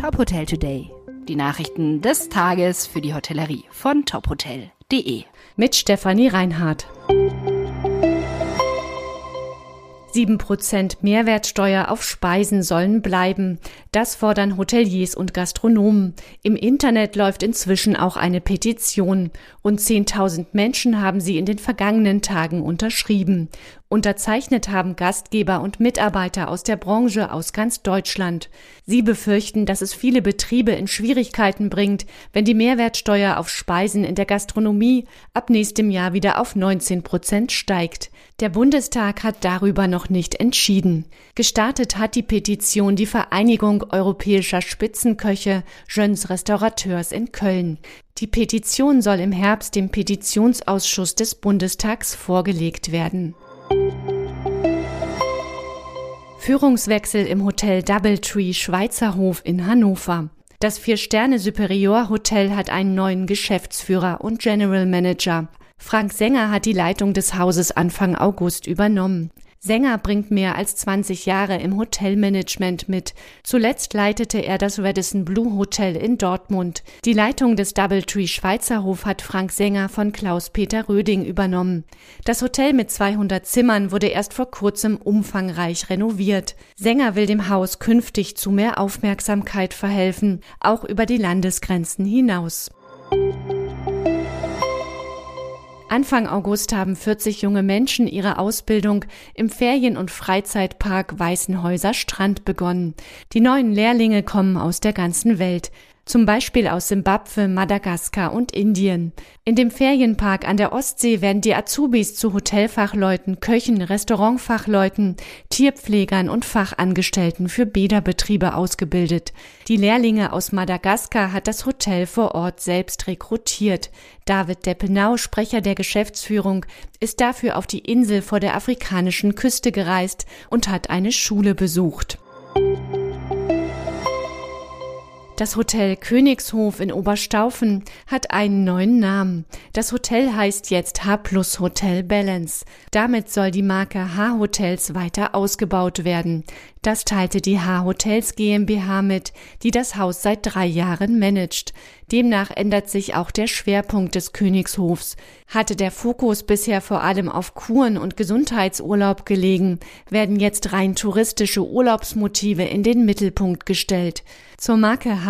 Top Hotel Today. Die Nachrichten des Tages für die Hotellerie von tophotel.de. Mit Stefanie Reinhardt. 7% Mehrwertsteuer auf Speisen sollen bleiben. Das fordern Hoteliers und Gastronomen. Im Internet läuft inzwischen auch eine Petition. Und 10.000 Menschen haben sie in den vergangenen Tagen unterschrieben. Unterzeichnet haben Gastgeber und Mitarbeiter aus der Branche aus ganz Deutschland. Sie befürchten, dass es viele Betriebe in Schwierigkeiten bringt, wenn die Mehrwertsteuer auf Speisen in der Gastronomie ab nächstem Jahr wieder auf 19 Prozent steigt. Der Bundestag hat darüber noch nicht entschieden. Gestartet hat die Petition die Vereinigung europäischer Spitzenköche Jeunes Restaurateurs in Köln. Die Petition soll im Herbst dem Petitionsausschuss des Bundestags vorgelegt werden. Führungswechsel im Hotel Doubletree Schweizerhof in Hannover. Das Vier-Sterne Superior Hotel hat einen neuen Geschäftsführer und General Manager. Frank Sänger hat die Leitung des Hauses Anfang August übernommen. Sänger bringt mehr als 20 Jahre im Hotelmanagement mit. Zuletzt leitete er das Radisson Blue Hotel in Dortmund. Die Leitung des Doubletree Schweizerhof hat Frank Sänger von Klaus-Peter Röding übernommen. Das Hotel mit 200 Zimmern wurde erst vor kurzem umfangreich renoviert. Sänger will dem Haus künftig zu mehr Aufmerksamkeit verhelfen, auch über die Landesgrenzen hinaus. Anfang August haben 40 junge Menschen ihre Ausbildung im Ferien- und Freizeitpark Weißenhäuser Strand begonnen. Die neuen Lehrlinge kommen aus der ganzen Welt zum Beispiel aus Simbabwe, Madagaskar und Indien. In dem Ferienpark an der Ostsee werden die Azubis zu Hotelfachleuten, Köchen, Restaurantfachleuten, Tierpflegern und Fachangestellten für Bäderbetriebe ausgebildet. Die Lehrlinge aus Madagaskar hat das Hotel vor Ort selbst rekrutiert. David Deppenau, Sprecher der Geschäftsführung, ist dafür auf die Insel vor der afrikanischen Küste gereist und hat eine Schule besucht. Das Hotel Königshof in Oberstaufen hat einen neuen Namen. Das Hotel heißt jetzt H Plus Hotel Balance. Damit soll die Marke H Hotels weiter ausgebaut werden. Das teilte die H Hotels GmbH mit, die das Haus seit drei Jahren managt. Demnach ändert sich auch der Schwerpunkt des Königshofs. Hatte der Fokus bisher vor allem auf Kuren und Gesundheitsurlaub gelegen, werden jetzt rein touristische Urlaubsmotive in den Mittelpunkt gestellt. Zur Marke H